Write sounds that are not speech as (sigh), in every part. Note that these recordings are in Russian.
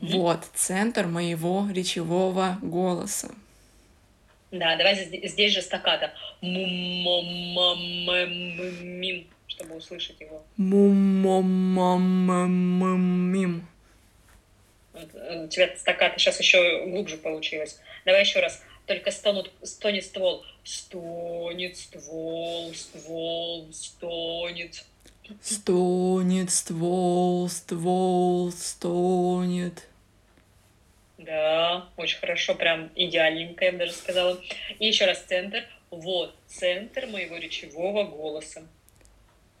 Вот центр моего речевого голоса. Да, давай здесь, здесь же стаката. Мум-мам-мам-мим, чтобы услышать его. Мум-мам-мам-мим. Э, у тебя стаката сейчас еще глубже получилось. Давай еще раз. Только стонут, стонет ствол. Стонет ствол, ствол, стонет. Стонет ствол, ствол, стонет. Да, очень хорошо, прям идеальненько, я бы даже сказала. И еще раз центр. Вот, центр моего речевого голоса.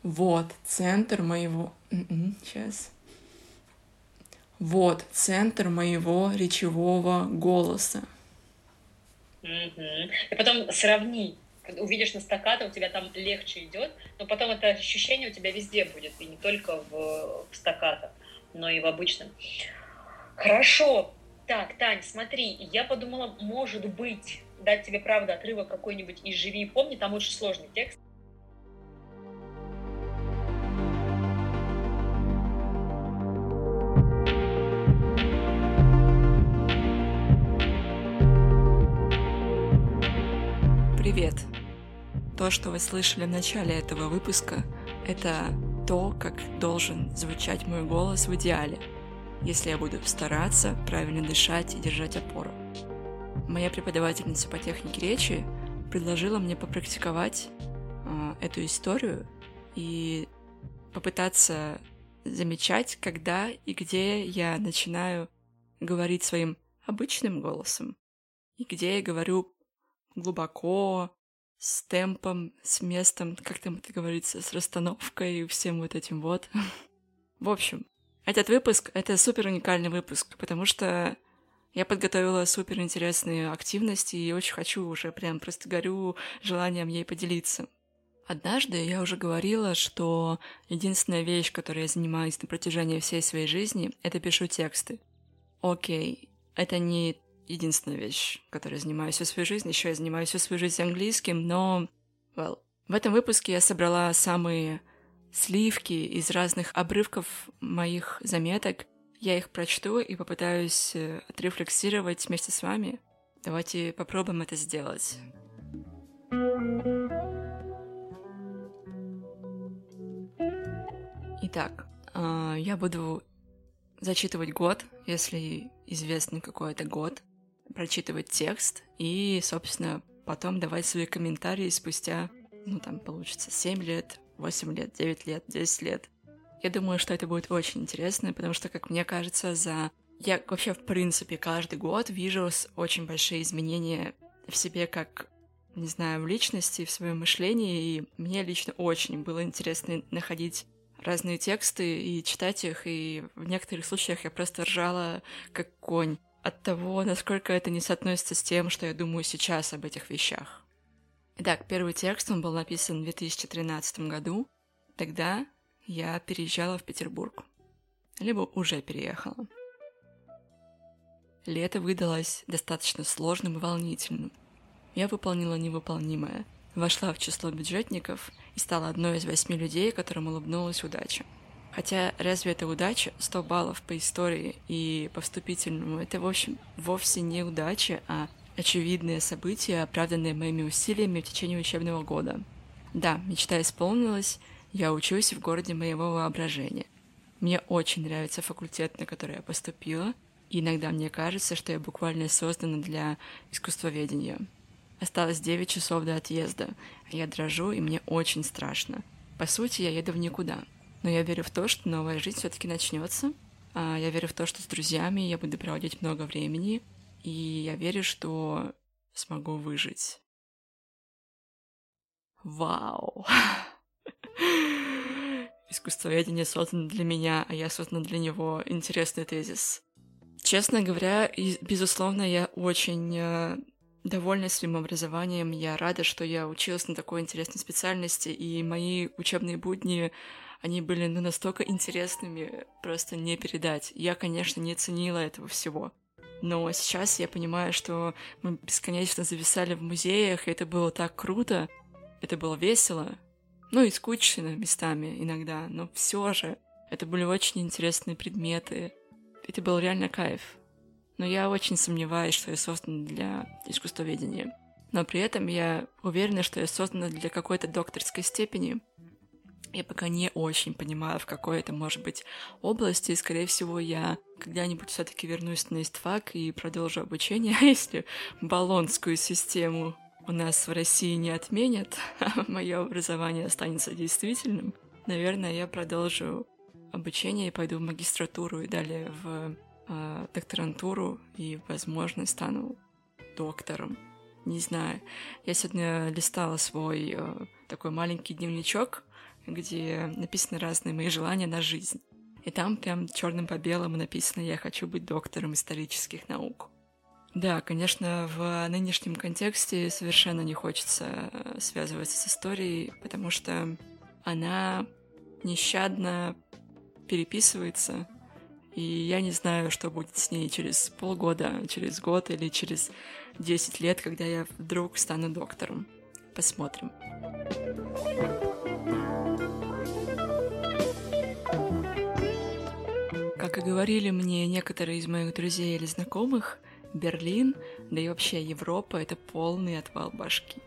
Вот, центр моего... Сейчас. Вот, центр моего речевого голоса. Угу. И потом сравни. Увидишь на стаката, у тебя там легче идет, но потом это ощущение у тебя везде будет, и не только в, в стаката, но и в обычном. Хорошо. Так, Тань, смотри, я подумала, может быть, дать тебе, правда, отрывок какой-нибудь из «Живи и помни», там очень сложный текст, Привет! То, что вы слышали в начале этого выпуска, это то, как должен звучать мой голос в идеале, если я буду стараться правильно дышать и держать опору. Моя преподавательница по технике речи предложила мне попрактиковать э, эту историю и попытаться замечать, когда и где я начинаю говорить своим обычным голосом, и где я говорю глубоко, с темпом, с местом, как там это говорится, с расстановкой и всем вот этим вот. (laughs) В общем, этот выпуск — это супер уникальный выпуск, потому что я подготовила супер интересные активности и очень хочу уже прям просто горю желанием ей поделиться. Однажды я уже говорила, что единственная вещь, которой я занимаюсь на протяжении всей своей жизни, это пишу тексты. Окей, это не единственная вещь, которой я занимаюсь всю свою жизнь. Еще я занимаюсь всю свою жизнь английским, но... Well, в этом выпуске я собрала самые сливки из разных обрывков моих заметок. Я их прочту и попытаюсь э, отрефлексировать вместе с вами. Давайте попробуем это сделать. Итак, а, я буду зачитывать год, если известный какой-то год прочитывать текст и, собственно, потом давать свои комментарии спустя, ну, там, получится 7 лет, 8 лет, 9 лет, 10 лет. Я думаю, что это будет очень интересно, потому что, как мне кажется, за... Я вообще, в принципе, каждый год вижу очень большие изменения в себе как не знаю, в личности, в своем мышлении, и мне лично очень было интересно находить разные тексты и читать их, и в некоторых случаях я просто ржала как конь от того, насколько это не соотносится с тем, что я думаю сейчас об этих вещах. Итак, первый текст, он был написан в 2013 году. Тогда я переезжала в Петербург. Либо уже переехала. Лето выдалось достаточно сложным и волнительным. Я выполнила невыполнимое. Вошла в число бюджетников и стала одной из восьми людей, которым улыбнулась удача. Хотя разве это удача? 100 баллов по истории и по вступительному — это, в общем, вовсе не удача, а очевидные события, оправданные моими усилиями в течение учебного года. Да, мечта исполнилась, я учусь в городе моего воображения. Мне очень нравится факультет, на который я поступила, и иногда мне кажется, что я буквально создана для искусствоведения. Осталось 9 часов до отъезда, а я дрожу, и мне очень страшно. По сути, я еду в никуда — но я верю в то, что новая жизнь все-таки начнется. А, я верю в то, что с друзьями я буду проводить много времени. И я верю, что смогу выжить. Вау! (laughs) Искусствоведение создано для меня, а я создана для него. Интересный тезис. Честно говоря, безусловно, я очень э, довольна своим образованием. Я рада, что я училась на такой интересной специальности, и мои учебные будни они были ну, настолько интересными, просто не передать. Я, конечно, не ценила этого всего. Но сейчас я понимаю, что мы бесконечно зависали в музеях, и это было так круто, это было весело, ну и скучно местами иногда, но все же это были очень интересные предметы. это был реально кайф. Но я очень сомневаюсь, что я создана для искусствоведения. Но при этом я уверена, что я создана для какой-то докторской степени. Я пока не очень понимаю, в какой это может быть области, скорее всего, я когда-нибудь все таки вернусь на истфак и продолжу обучение, (laughs) если баллонскую систему у нас в России не отменят, (laughs) а мое образование останется действительным, наверное, я продолжу обучение и пойду в магистратуру и далее в э, докторантуру и, возможно, стану доктором. Не знаю. Я сегодня листала свой э, такой маленький дневничок, где написаны разные мои желания на жизнь. И там прям черным по белому написано «Я хочу быть доктором исторических наук». Да, конечно, в нынешнем контексте совершенно не хочется э, связываться с историей, потому что она нещадно переписывается, и я не знаю, что будет с ней через полгода, через год или через 10 лет, когда я вдруг стану доктором. Посмотрим. Как и говорили мне некоторые из моих друзей или знакомых, Берлин, да и вообще Европа — это полный отвал башки.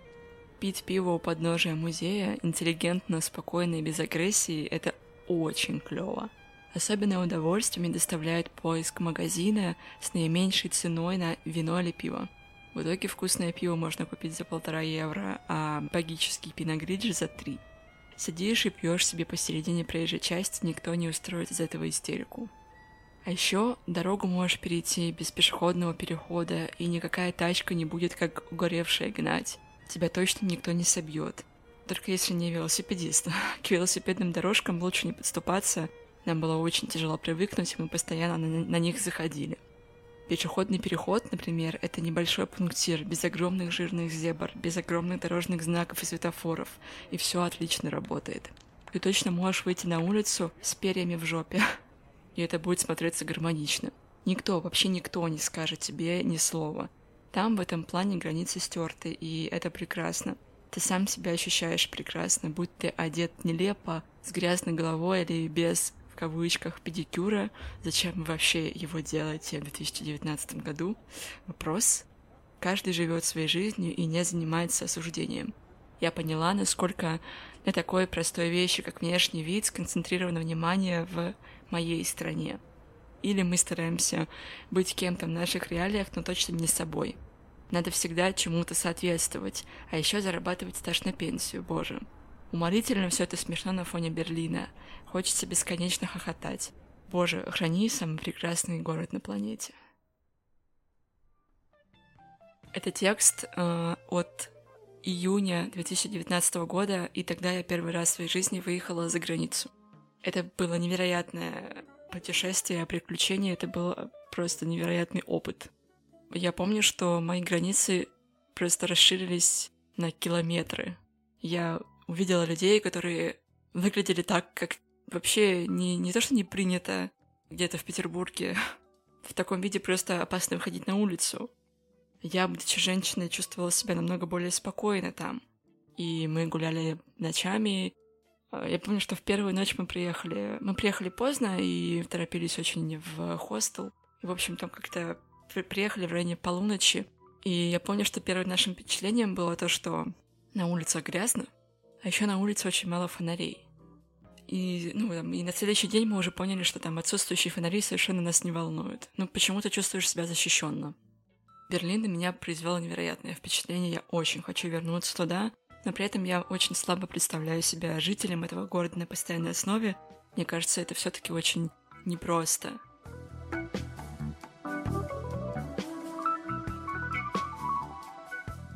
Пить пиво у подножия музея, интеллигентно, спокойно и без агрессии — это очень клево. Особенное удовольствие мне доставляет поиск магазина с наименьшей ценой на вино или пиво. В итоге вкусное пиво можно купить за полтора евро, а богический пиногриджи за три. Сидишь и пьешь себе посередине проезжей части, никто не устроит из этого истерику. А еще дорогу можешь перейти без пешеходного перехода, и никакая тачка не будет как угоревшая гнать. Тебя точно никто не собьет. Только если не велосипедист. (laughs) К велосипедным дорожкам лучше не подступаться. Нам было очень тяжело привыкнуть, и мы постоянно на, на них заходили. Пешеходный переход, например, это небольшой пунктир, без огромных жирных зебр, без огромных дорожных знаков и светофоров, и все отлично работает. Ты точно можешь выйти на улицу с перьями в жопе. (laughs) и это будет смотреться гармонично. Никто, вообще никто не скажет тебе ни слова. Там в этом плане границы стерты, и это прекрасно. Ты сам себя ощущаешь прекрасно, будь ты одет нелепо, с грязной головой или без, в кавычках, педикюра. Зачем вы вообще его делаете в 2019 году? Вопрос. Каждый живет своей жизнью и не занимается осуждением. Я поняла, насколько на такой простой вещи, как внешний вид, сконцентрировано внимание в моей стране. Или мы стараемся быть кем-то в наших реалиях, но точно не собой. Надо всегда чему-то соответствовать, а еще зарабатывать стаж на пенсию, боже. Уморительно все это смешно на фоне Берлина. Хочется бесконечно хохотать. Боже, храни самый прекрасный город на планете. Это текст э, от июня 2019 года, и тогда я первый раз в своей жизни выехала за границу. Это было невероятное путешествие, приключение, это был просто невероятный опыт. Я помню, что мои границы просто расширились на километры. Я увидела людей, которые выглядели так, как вообще не, не то, что не принято где-то в Петербурге. (laughs) В таком виде просто опасно выходить на улицу. Я, будучи женщиной, чувствовала себя намного более спокойно там. И мы гуляли ночами, а, я помню, что в первую ночь мы приехали. Мы приехали поздно и торопились очень в хостел. И, в общем, там как-то приехали в районе полуночи. И я помню, что первым нашим впечатлением было то, что на улице грязно, а еще на улице очень мало фонарей. И, ну, там, и на следующий день мы уже поняли, что там отсутствующие фонари совершенно нас не волнуют. Ну, почему-то чувствуешь себя защищенно. Берлин на меня произвел невероятное впечатление. Я очень хочу вернуться туда но при этом я очень слабо представляю себя жителем этого города на постоянной основе. Мне кажется, это все-таки очень непросто.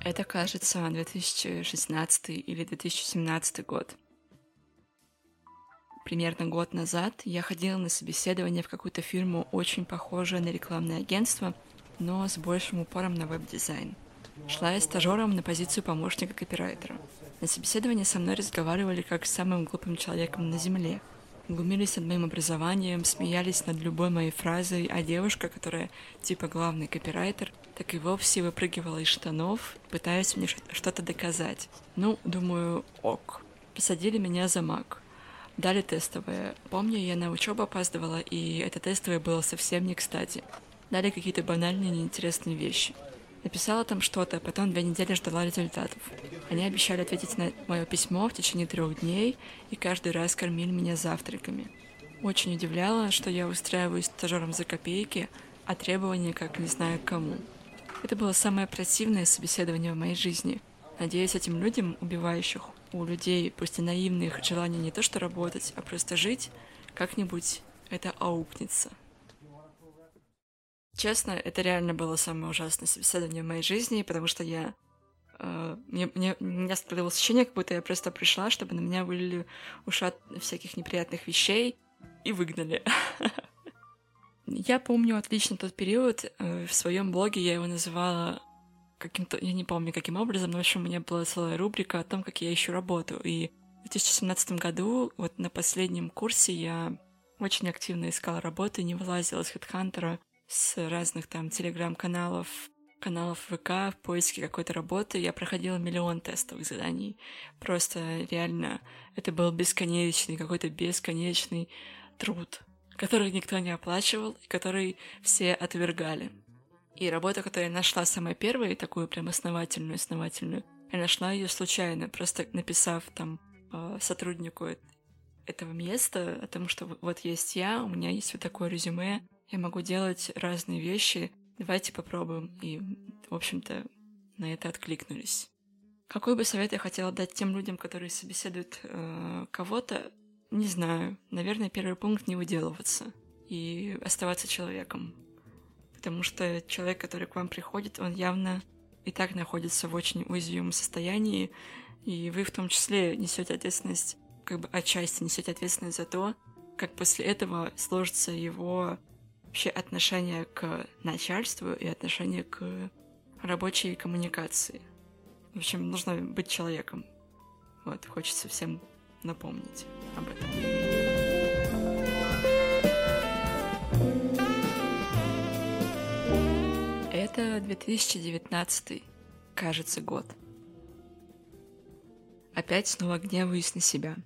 Это, кажется, 2016 или 2017 год. Примерно год назад я ходила на собеседование в какую-то фирму, очень похожую на рекламное агентство, но с большим упором на веб-дизайн – Шла я стажером на позицию помощника копирайтера. На собеседовании со мной разговаривали как с самым глупым человеком на Земле. Глумились над моим образованием, смеялись над любой моей фразой, а девушка, которая типа главный копирайтер, так и вовсе выпрыгивала из штанов, пытаясь мне что-то доказать. Ну, думаю, ок. Посадили меня за маг. Дали тестовое. Помню, я на учебу опаздывала, и это тестовое было совсем не кстати. Дали какие-то банальные, неинтересные вещи. Написала там что-то, потом две недели ждала результатов. Они обещали ответить на мое письмо в течение трех дней и каждый раз кормили меня завтраками. Очень удивляло, что я устраиваюсь стажером за копейки, а требования как не знаю кому. Это было самое противное собеседование в моей жизни. Надеюсь, этим людям, убивающих у людей, пусть и наивных, желание не то что работать, а просто жить, как-нибудь это аукнется. Честно, это реально было самое ужасное собеседование в моей жизни, потому что я... Э, мне, мне, у меня складывалось ощущение, как будто я просто пришла, чтобы на меня вылили ушат всяких неприятных вещей и выгнали. (laughs) Я помню отлично тот период. Э, в своем блоге я его называла каким-то, я не помню каким образом, но в общем у меня была целая рубрика о том, как я ищу работу. И в 2017 году, вот на последнем курсе, я очень активно искала работу, не вылазила с HeadHunter, с разных там телеграм-каналов, каналов ВК в поиске какой-то работы. Я проходила миллион тестовых заданий. Просто реально это был бесконечный, какой-то бесконечный труд, который никто не оплачивал и который все отвергали. И работа, которую я нашла самая первая, такую прям основательную, основательную, я нашла ее случайно, просто написав там э, сотруднику этого места о том, что вот есть я, у меня есть вот такое резюме, я могу делать разные вещи, давайте попробуем. И, в общем-то, на это откликнулись. Какой бы совет я хотела дать тем людям, которые собеседуют э, кого-то, не знаю. Наверное, первый пункт не выделываться и оставаться человеком. Потому что человек, который к вам приходит, он явно и так находится в очень уязвимом состоянии, и вы в том числе несете ответственность, как бы отчасти несете ответственность за то, как после этого сложится его вообще отношение к начальству и отношение к рабочей коммуникации. В общем, нужно быть человеком. Вот, хочется всем напомнить об этом. Это 2019, кажется, год. Опять снова гневаюсь на себя.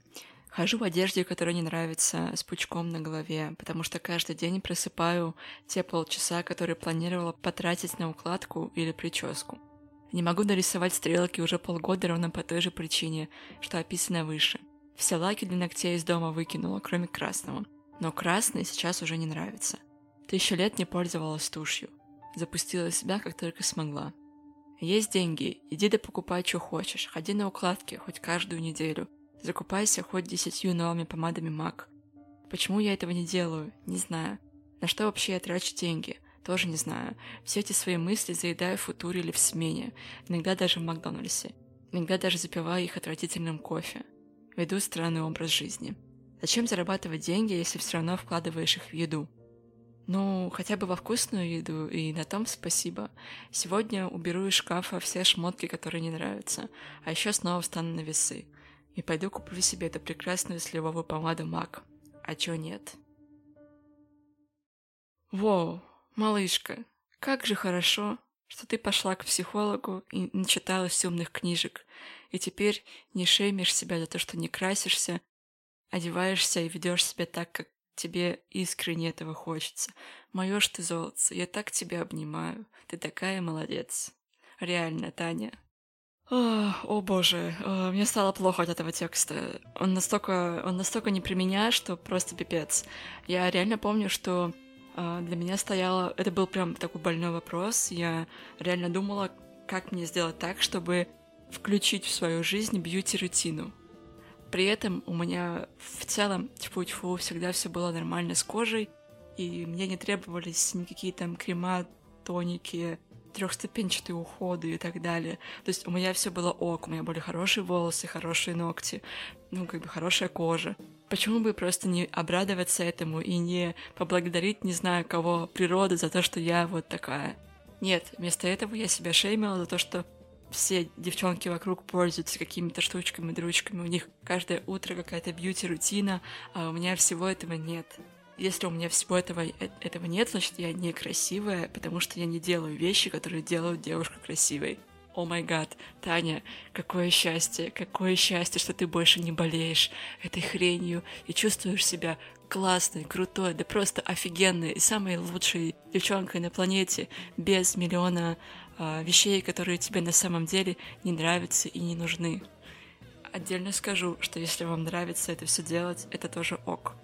Хожу в одежде, которая не нравится, с пучком на голове, потому что каждый день просыпаю те полчаса, которые планировала потратить на укладку или прическу. Не могу нарисовать стрелки уже полгода ровно по той же причине, что описано выше. Все лаки для ногтей из дома выкинула, кроме красного. Но красный сейчас уже не нравится. Тысячу лет не пользовалась тушью. Запустила себя, как только смогла. Есть деньги, иди да покупай, что хочешь, ходи на укладки хоть каждую неделю – Закупайся хоть десятью новыми помадами MAC. Почему я этого не делаю? Не знаю. На что вообще я трачу деньги? Тоже не знаю. Все эти свои мысли заедаю в футуре или в смене. Иногда даже в Макдональдсе. Иногда даже запиваю их отвратительным кофе. Веду странный образ жизни. Зачем зарабатывать деньги, если все равно вкладываешь их в еду? Ну, хотя бы во вкусную еду, и на том спасибо. Сегодня уберу из шкафа все шмотки, которые не нравятся, а еще снова встану на весы и пойду куплю себе эту прекрасную сливовую помаду MAC. А чё нет? Воу, малышка, как же хорошо, что ты пошла к психологу и начиталась умных книжек, и теперь не шеймишь себя за то, что не красишься, одеваешься и ведешь себя так, как тебе искренне этого хочется. Моё ж ты золотце, я так тебя обнимаю. Ты такая молодец. Реально, Таня, о, о боже, о, мне стало плохо от этого текста. Он настолько, он настолько не про меня, что просто пипец. Я реально помню, что э, для меня стояло... Это был прям такой больной вопрос. Я реально думала, как мне сделать так, чтобы включить в свою жизнь бьюти-рутину. При этом у меня в целом, тьфу-тьфу, всегда все было нормально с кожей, и мне не требовались никакие там крема, тоники, трехступенчатые уходы и так далее. То есть у меня все было ок, у меня были хорошие волосы, хорошие ногти, ну, как бы хорошая кожа. Почему бы просто не обрадоваться этому и не поблагодарить, не знаю кого, природу за то, что я вот такая? Нет, вместо этого я себя шеймила за то, что все девчонки вокруг пользуются какими-то штучками, дрючками, у них каждое утро какая-то бьюти-рутина, а у меня всего этого нет. Если у меня всего этого, э, этого нет, значит, я некрасивая, потому что я не делаю вещи, которые делают девушку красивой. о май гад, Таня, какое счастье, какое счастье, что ты больше не болеешь этой хренью и чувствуешь себя классной, крутой, да просто офигенной и самой лучшей девчонкой на планете, без миллиона э, вещей, которые тебе на самом деле не нравятся и не нужны. Отдельно скажу, что если вам нравится это все делать, это тоже ок.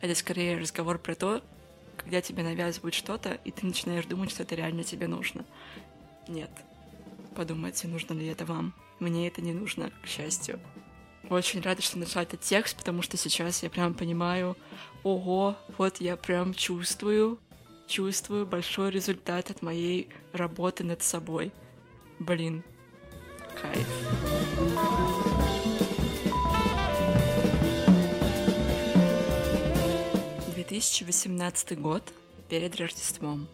Это скорее разговор про то, когда тебе навязывают что-то, и ты начинаешь думать, что это реально тебе нужно. Нет, подумайте, нужно ли это вам. Мне это не нужно, к счастью. Очень рада, что нашла этот текст, потому что сейчас я прям понимаю, ого, вот я прям чувствую, чувствую большой результат от моей работы над собой. Блин, кайф. 2018 год перед Рождеством.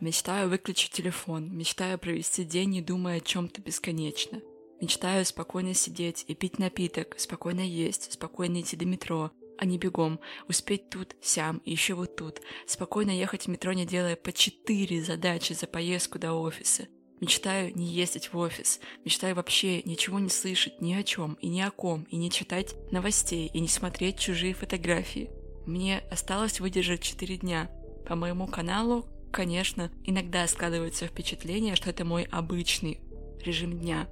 Мечтаю выключить телефон, мечтаю провести день, не думая о чем-то бесконечно. Мечтаю спокойно сидеть и пить напиток, спокойно есть, спокойно идти до метро, а не бегом, успеть тут, сям и еще вот тут, спокойно ехать в метро, не делая по четыре задачи за поездку до офиса. Мечтаю не ездить в офис, мечтаю вообще ничего не слышать ни о чем и ни о ком, и не читать новостей, и не смотреть чужие фотографии. Мне осталось выдержать четыре дня. По моему каналу конечно, иногда складывается впечатление, что это мой обычный режим дня.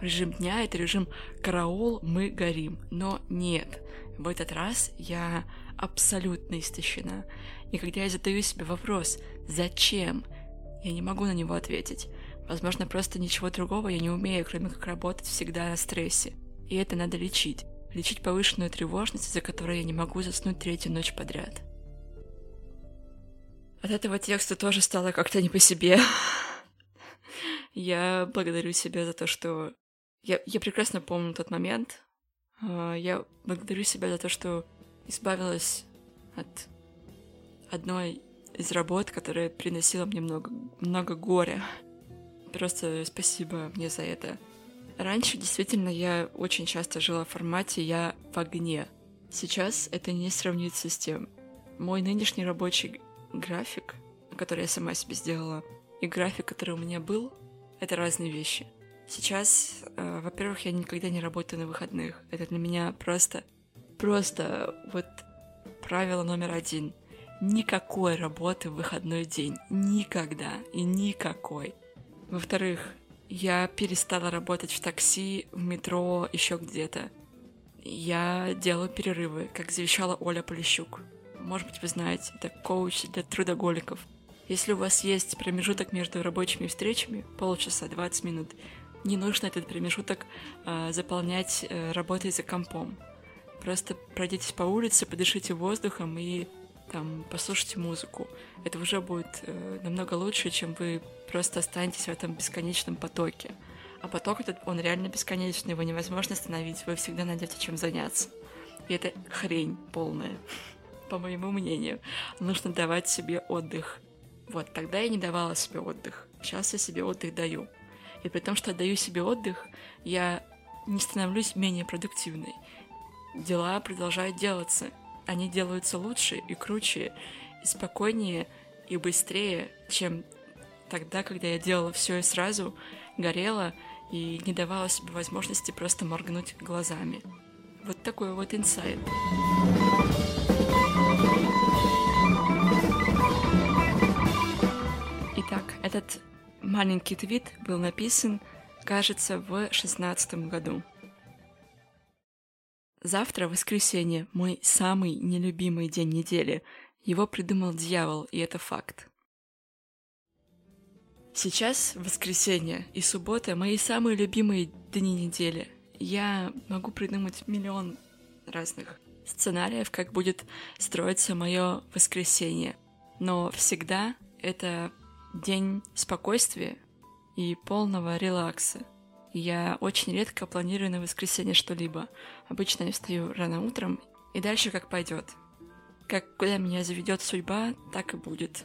Режим дня — это режим «караул, мы горим». Но нет, в этот раз я абсолютно истощена. И когда я задаю себе вопрос «зачем?», я не могу на него ответить. Возможно, просто ничего другого я не умею, кроме как работать всегда на стрессе. И это надо лечить. Лечить повышенную тревожность, из-за которой я не могу заснуть третью ночь подряд. От этого текста тоже стало как-то не по себе. Я благодарю себя за то, что... Я, я прекрасно помню тот момент. А, я благодарю себя за то, что избавилась от одной из работ, которая приносила мне много, много горя. Просто спасибо мне за это. Раньше действительно я очень часто жила в формате «я в огне». Сейчас это не сравнится с тем. Мой нынешний рабочий график, который я сама себе сделала, и график, который у меня был, это разные вещи. Сейчас, э, во-первых, я никогда не работаю на выходных. Это для меня просто, просто вот правило номер один. Никакой работы в выходной день. Никогда и никакой. Во-вторых, я перестала работать в такси, в метро, еще где-то. Я делаю перерывы, как завещала Оля Полищук может быть, вы знаете, это коуч для трудоголиков. Если у вас есть промежуток между рабочими встречами, полчаса, 20 минут, не нужно этот промежуток э, заполнять э, работой за компом. Просто пройдитесь по улице, подышите воздухом и там послушайте музыку. Это уже будет э, намного лучше, чем вы просто останетесь в этом бесконечном потоке. А поток этот, он реально бесконечный, его невозможно остановить, вы всегда найдете чем заняться. И это хрень полная (laughs) по моему мнению, нужно давать себе отдых. Вот, тогда я не давала себе отдых. Сейчас я себе отдых даю. И при том, что я даю себе отдых, я не становлюсь менее продуктивной. Дела продолжают делаться. Они делаются лучше и круче, и спокойнее, и быстрее, чем тогда, когда я делала все и сразу, горела и не давала себе возможности просто моргнуть глазами. Вот такой вот инсайт. Итак, этот маленький твит был написан, кажется, в шестнадцатом году. Завтра, воскресенье, мой самый нелюбимый день недели. Его придумал дьявол, и это факт. Сейчас воскресенье и суббота — мои самые любимые дни недели. Я могу придумать миллион разных сценариев, как будет строиться мое воскресенье. Но всегда это день спокойствия и полного релакса. Я очень редко планирую на воскресенье что-либо. Обычно я встаю рано утром, и дальше как пойдет. Как куда меня заведет судьба, так и будет.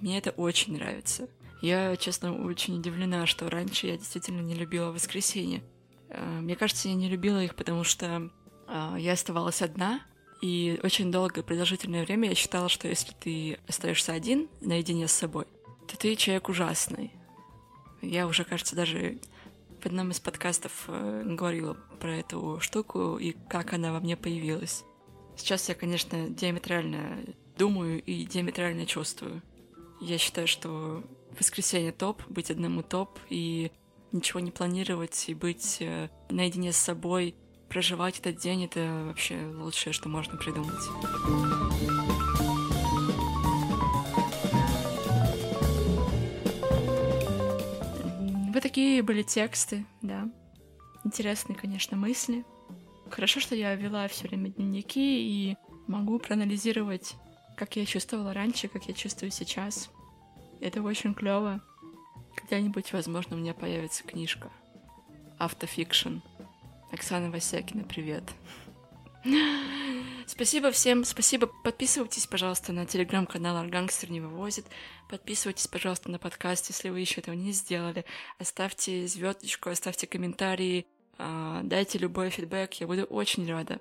Мне это очень нравится. Я, честно, очень удивлена, что раньше я действительно не любила воскресенье. Э, мне кажется, я не любила их, потому что э, я оставалась одна, и очень долгое продолжительное время я считала, что если ты остаешься один, наедине с собой, то ты человек ужасный. Я уже, кажется, даже в одном из подкастов э, говорила про эту штуку и как она во мне появилась. Сейчас я, конечно, диаметрально думаю и диаметрально чувствую. Я считаю, что воскресенье топ, быть одному топ, и ничего не планировать, и быть э, наедине с собой, проживать этот день — это вообще лучшее, что можно придумать. Вот такие были тексты, да. Интересные, конечно, мысли. Хорошо, что я вела все время дневники и могу проанализировать, как я чувствовала раньше, как я чувствую сейчас. Это очень клево. Когда-нибудь, возможно, у меня появится книжка. Автофикшн. Оксана Васякина, привет. Спасибо всем, спасибо. Подписывайтесь, пожалуйста, на телеграм-канал Аргангстер не вывозит. Подписывайтесь, пожалуйста, на подкаст, если вы еще этого не сделали. Оставьте звездочку, оставьте комментарии, а, дайте любой фидбэк, я буду очень рада.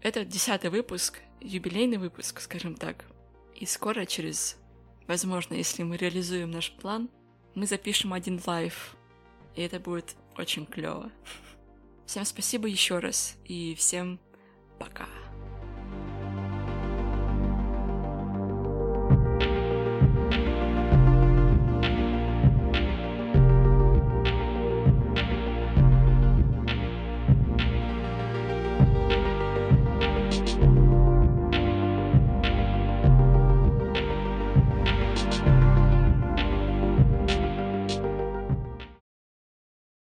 Это десятый выпуск, юбилейный выпуск, скажем так. И скоро, через, возможно, если мы реализуем наш план, мы запишем один live. И это будет очень клево. Всем спасибо еще раз и всем пока.